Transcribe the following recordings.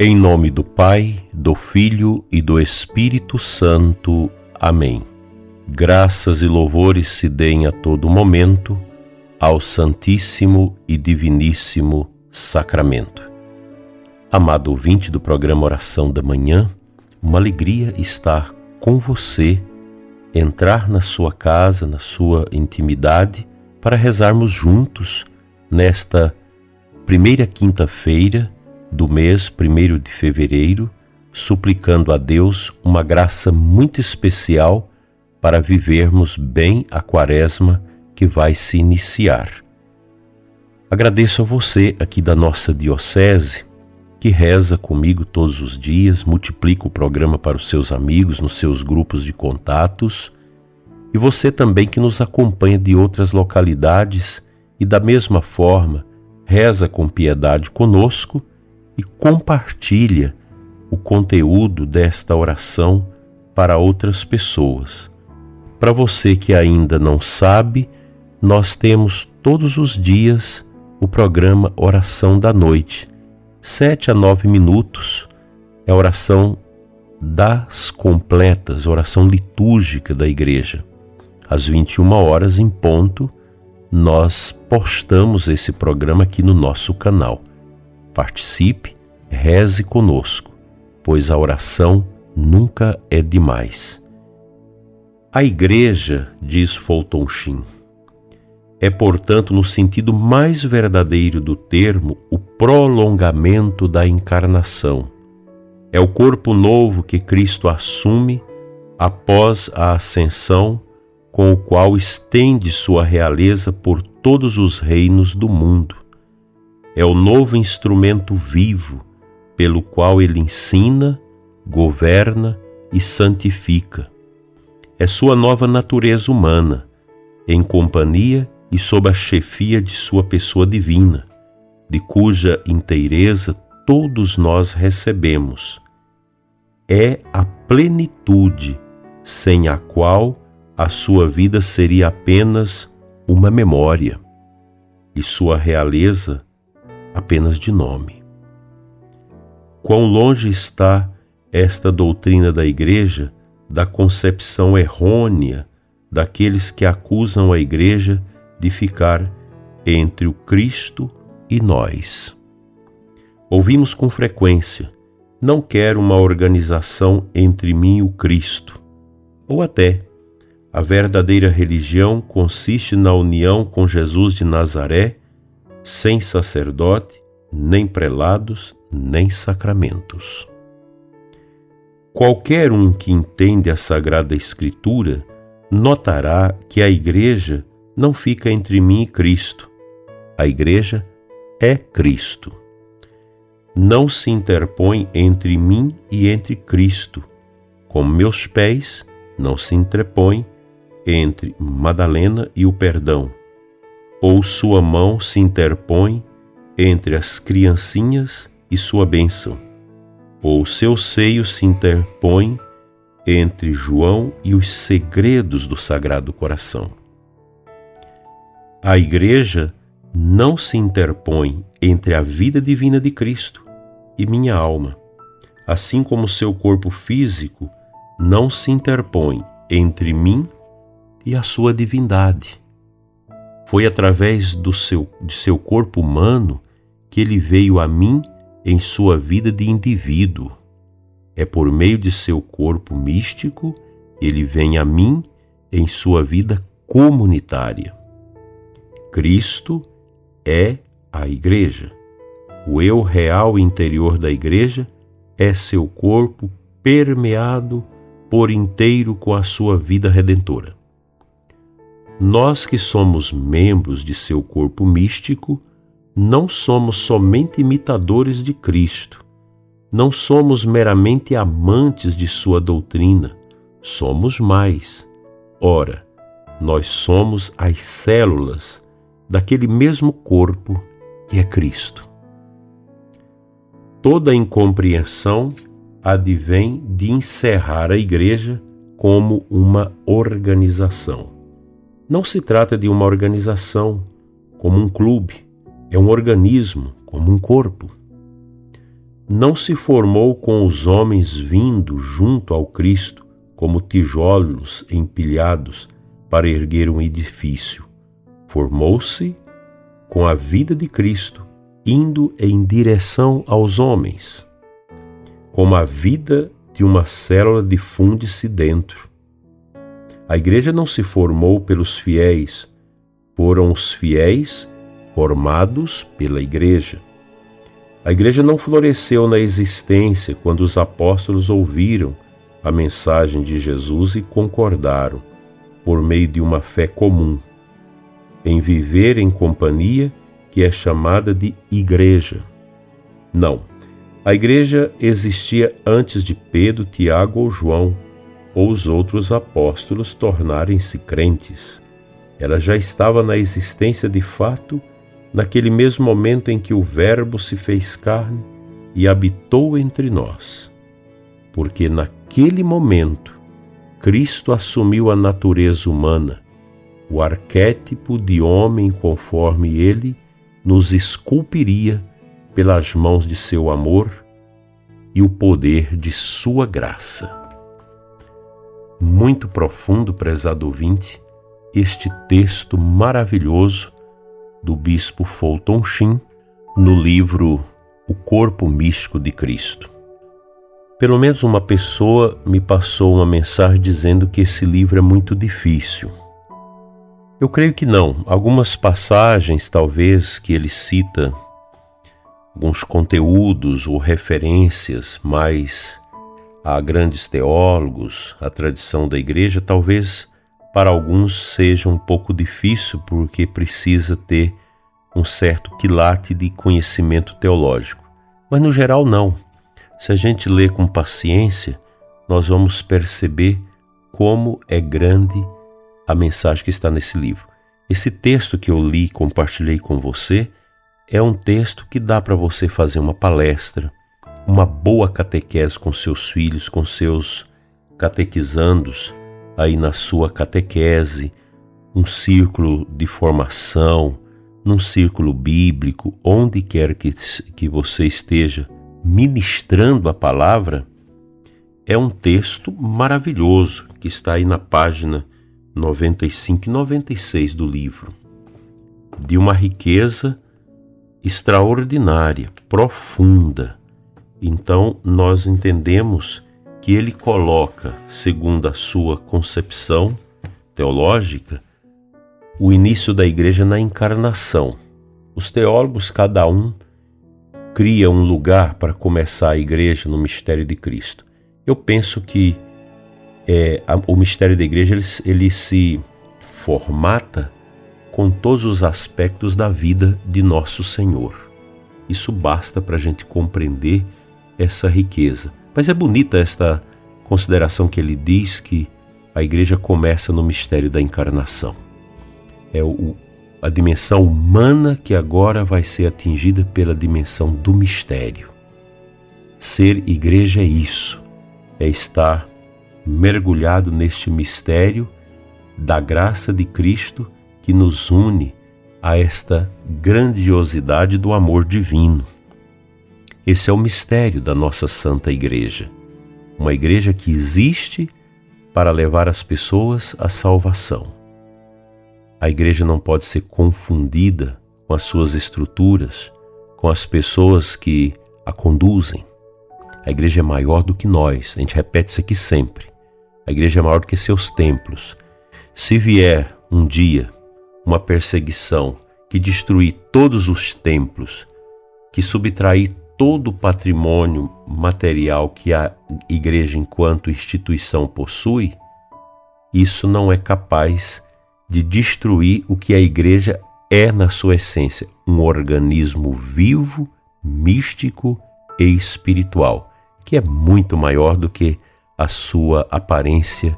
Em nome do Pai, do Filho e do Espírito Santo. Amém. Graças e louvores se deem a todo momento ao Santíssimo e Diviníssimo Sacramento. Amado ouvinte do programa Oração da Manhã, uma alegria estar com você, entrar na sua casa, na sua intimidade, para rezarmos juntos nesta primeira quinta-feira do mês 1 de fevereiro, suplicando a Deus uma graça muito especial para vivermos bem a quaresma que vai se iniciar. Agradeço a você aqui da nossa Diocese que reza comigo todos os dias, multiplica o programa para os seus amigos, nos seus grupos de contatos, e você também que nos acompanha de outras localidades e da mesma forma reza com piedade conosco e compartilha o conteúdo desta oração para outras pessoas. Para você que ainda não sabe, nós temos todos os dias o programa Oração da Noite, sete a nove minutos. É a oração das completas, oração litúrgica da igreja. Às 21 horas em ponto, nós postamos esse programa aqui no nosso canal. Participe, reze conosco, pois a oração nunca é demais. A igreja, diz Fulton Sheen, é, portanto, no sentido mais verdadeiro do termo, o prolongamento da encarnação. É o corpo novo que Cristo assume após a ascensão, com o qual estende sua realeza por todos os reinos do mundo é o novo instrumento vivo pelo qual ele ensina, governa e santifica. É sua nova natureza humana, em companhia e sob a chefia de sua pessoa divina, de cuja inteireza todos nós recebemos. É a plenitude sem a qual a sua vida seria apenas uma memória, e sua realeza apenas de nome. Quão longe está esta doutrina da Igreja da concepção errônea daqueles que acusam a Igreja de ficar entre o Cristo e nós. Ouvimos com frequência: não quero uma organização entre mim e o Cristo. Ou até, a verdadeira religião consiste na união com Jesus de Nazaré sem sacerdote, nem prelados, nem sacramentos. Qualquer um que entende a Sagrada Escritura notará que a Igreja não fica entre mim e Cristo. A Igreja é Cristo. Não se interpõe entre mim e entre Cristo, como meus pés não se interpõem entre Madalena e o perdão, ou sua mão se interpõe entre as criancinhas e sua bênção, ou seu seio se interpõe entre João e os segredos do Sagrado Coração. A Igreja não se interpõe entre a vida divina de Cristo e minha alma, assim como seu corpo físico não se interpõe entre mim e a sua divindade. Foi através do seu, de seu corpo humano que ele veio a mim em sua vida de indivíduo. É por meio de seu corpo místico que ele vem a mim em sua vida comunitária. Cristo é a Igreja. O eu real interior da Igreja é seu corpo permeado por inteiro com a sua vida redentora. Nós que somos membros de seu corpo místico, não somos somente imitadores de Cristo, não somos meramente amantes de sua doutrina, somos mais. Ora, nós somos as células daquele mesmo corpo que é Cristo. Toda incompreensão advém de encerrar a Igreja como uma organização. Não se trata de uma organização como um clube, é um organismo como um corpo. não se formou com os homens vindo junto ao Cristo como tijolos empilhados para erguer um edifício. Formou-se com a vida de Cristo, indo em direção aos homens. Como a vida de uma célula difunde-se dentro. A igreja não se formou pelos fiéis, foram os fiéis formados pela igreja. A igreja não floresceu na existência quando os apóstolos ouviram a mensagem de Jesus e concordaram, por meio de uma fé comum, em viver em companhia que é chamada de igreja. Não, a igreja existia antes de Pedro, Tiago ou João, ou os outros apóstolos tornarem-se crentes. Ela já estava na existência de fato naquele mesmo momento em que o Verbo se fez carne e habitou entre nós. Porque naquele momento Cristo assumiu a natureza humana, o arquétipo de homem conforme ele nos esculpiria pelas mãos de seu amor e o poder de sua graça. Muito profundo, prezado ouvinte, este texto maravilhoso do bispo Fulton Sheen no livro O Corpo Místico de Cristo. Pelo menos uma pessoa me passou uma mensagem dizendo que esse livro é muito difícil. Eu creio que não. Algumas passagens, talvez, que ele cita, alguns conteúdos ou referências mais a grandes teólogos, a tradição da igreja, talvez para alguns seja um pouco difícil porque precisa ter um certo quilate de conhecimento teológico. Mas no geral, não. Se a gente lê com paciência, nós vamos perceber como é grande a mensagem que está nesse livro. Esse texto que eu li e compartilhei com você é um texto que dá para você fazer uma palestra, uma boa catequese com seus filhos, com seus catequizandos aí na sua catequese, um círculo de formação, num círculo bíblico, onde quer que, que você esteja ministrando a palavra, é um texto maravilhoso que está aí na página 95 e 96 do livro, de uma riqueza extraordinária, profunda. Então, nós entendemos que ele coloca, segundo a sua concepção teológica, o início da igreja na encarnação. Os teólogos, cada um, cria um lugar para começar a igreja no mistério de Cristo. Eu penso que é, a, o mistério da igreja ele, ele se formata com todos os aspectos da vida de nosso Senhor. Isso basta para a gente compreender essa riqueza. Mas é bonita esta consideração que ele diz que a igreja começa no mistério da encarnação. É o, a dimensão humana que agora vai ser atingida pela dimensão do mistério. Ser igreja é isso, é estar mergulhado neste mistério da graça de Cristo que nos une a esta grandiosidade do amor divino. Esse é o mistério da nossa Santa Igreja. Uma igreja que existe para levar as pessoas à salvação. A igreja não pode ser confundida com as suas estruturas, com as pessoas que a conduzem. A igreja é maior do que nós, a gente repete isso aqui sempre. A igreja é maior do que seus templos. Se vier um dia uma perseguição que destruir todos os templos, que subtrair todo o patrimônio material que a igreja, enquanto instituição, possui, isso não é capaz de destruir o que a igreja é na sua essência: um organismo vivo, místico e espiritual, que é muito maior do que a sua aparência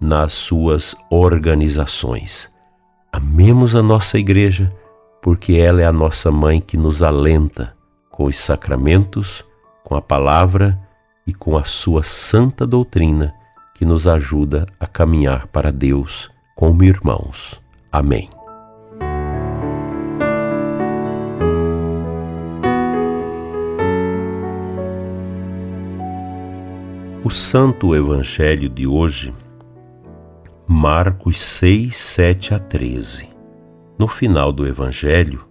nas suas organizações. Amemos a nossa igreja, porque ela é a nossa mãe que nos alenta com os sacramentos, com a palavra e com a sua santa doutrina que nos ajuda a caminhar para Deus como irmãos. Amém. O Santo Evangelho de hoje, Marcos 6, 7 a 13. No final do Evangelho,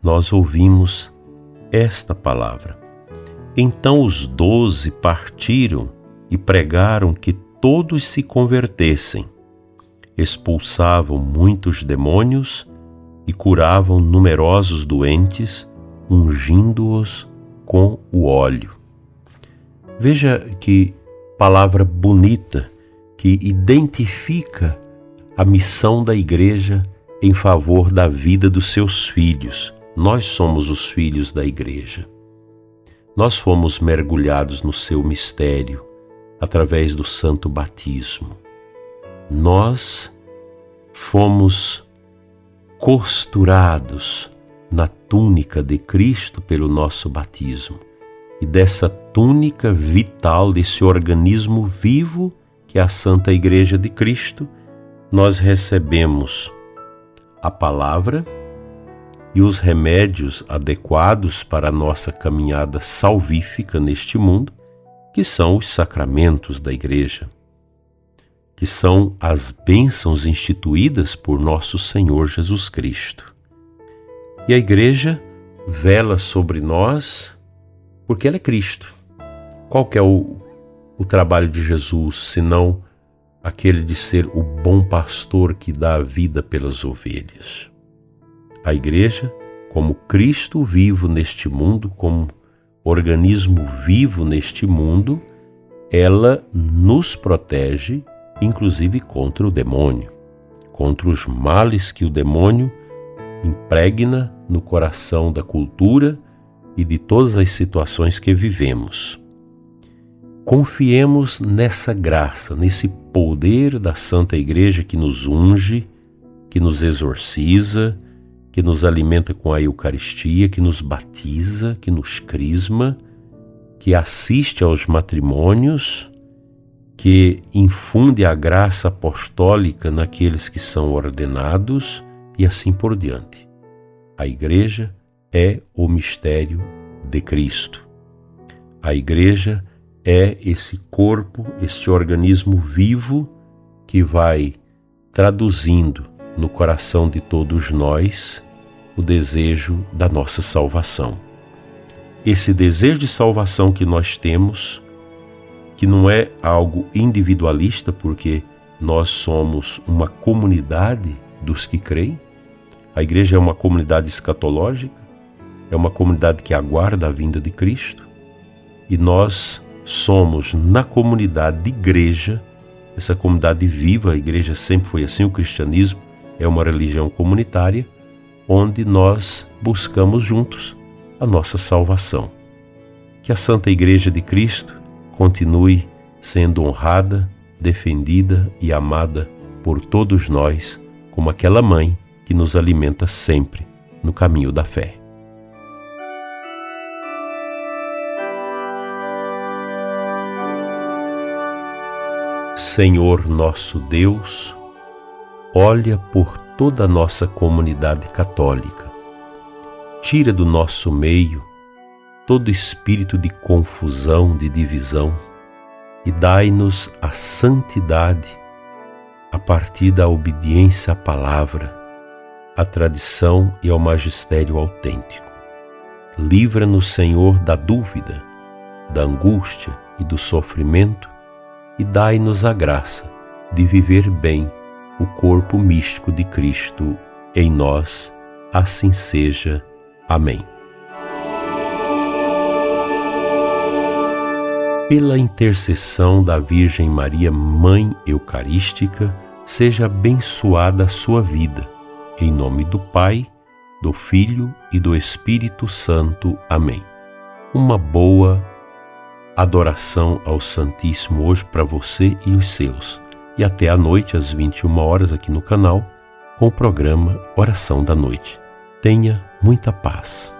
nós ouvimos esta palavra. Então os doze partiram e pregaram que todos se convertessem. Expulsavam muitos demônios e curavam numerosos doentes, ungindo-os com o óleo. Veja que palavra bonita que identifica a missão da igreja em favor da vida dos seus filhos. Nós somos os filhos da igreja. Nós fomos mergulhados no seu mistério através do santo batismo. Nós fomos costurados na túnica de Cristo pelo nosso batismo. E dessa túnica vital, desse organismo vivo que é a Santa Igreja de Cristo, nós recebemos a palavra e os remédios adequados para a nossa caminhada salvífica neste mundo, que são os sacramentos da Igreja, que são as bênçãos instituídas por nosso Senhor Jesus Cristo. E a Igreja vela sobre nós porque ela é Cristo. Qual é o, o trabalho de Jesus, senão aquele de ser o bom pastor que dá a vida pelas ovelhas? A igreja, como Cristo vivo neste mundo, como organismo vivo neste mundo, ela nos protege, inclusive contra o demônio, contra os males que o demônio impregna no coração da cultura e de todas as situações que vivemos. Confiemos nessa graça, nesse poder da Santa Igreja que nos unge, que nos exorciza, que nos alimenta com a Eucaristia, que nos batiza, que nos crisma, que assiste aos matrimônios, que infunde a graça apostólica naqueles que são ordenados e assim por diante. A Igreja é o mistério de Cristo. A Igreja é esse corpo, este organismo vivo que vai traduzindo no coração de todos nós o desejo da nossa salvação. Esse desejo de salvação que nós temos, que não é algo individualista, porque nós somos uma comunidade dos que creem, a igreja é uma comunidade escatológica, é uma comunidade que aguarda a vinda de Cristo, e nós somos na comunidade de igreja, essa comunidade viva, a igreja sempre foi assim, o cristianismo é uma religião comunitária, onde nós buscamos juntos a nossa salvação. Que a Santa Igreja de Cristo continue sendo honrada, defendida e amada por todos nós, como aquela mãe que nos alimenta sempre no caminho da fé. Senhor nosso Deus, olha por toda a nossa comunidade católica. Tira do nosso meio todo espírito de confusão, de divisão e dai-nos a santidade a partir da obediência à palavra, à tradição e ao magistério autêntico. Livra-nos, Senhor, da dúvida, da angústia e do sofrimento e dai-nos a graça de viver bem o corpo místico de Cristo em nós. Assim seja. Amém. Pela intercessão da Virgem Maria, Mãe Eucarística, seja abençoada a sua vida. Em nome do Pai, do Filho e do Espírito Santo. Amém. Uma boa adoração ao Santíssimo hoje para você e os seus e até à noite, às 21 horas, aqui no canal, com o programa Oração da Noite. Tenha muita paz.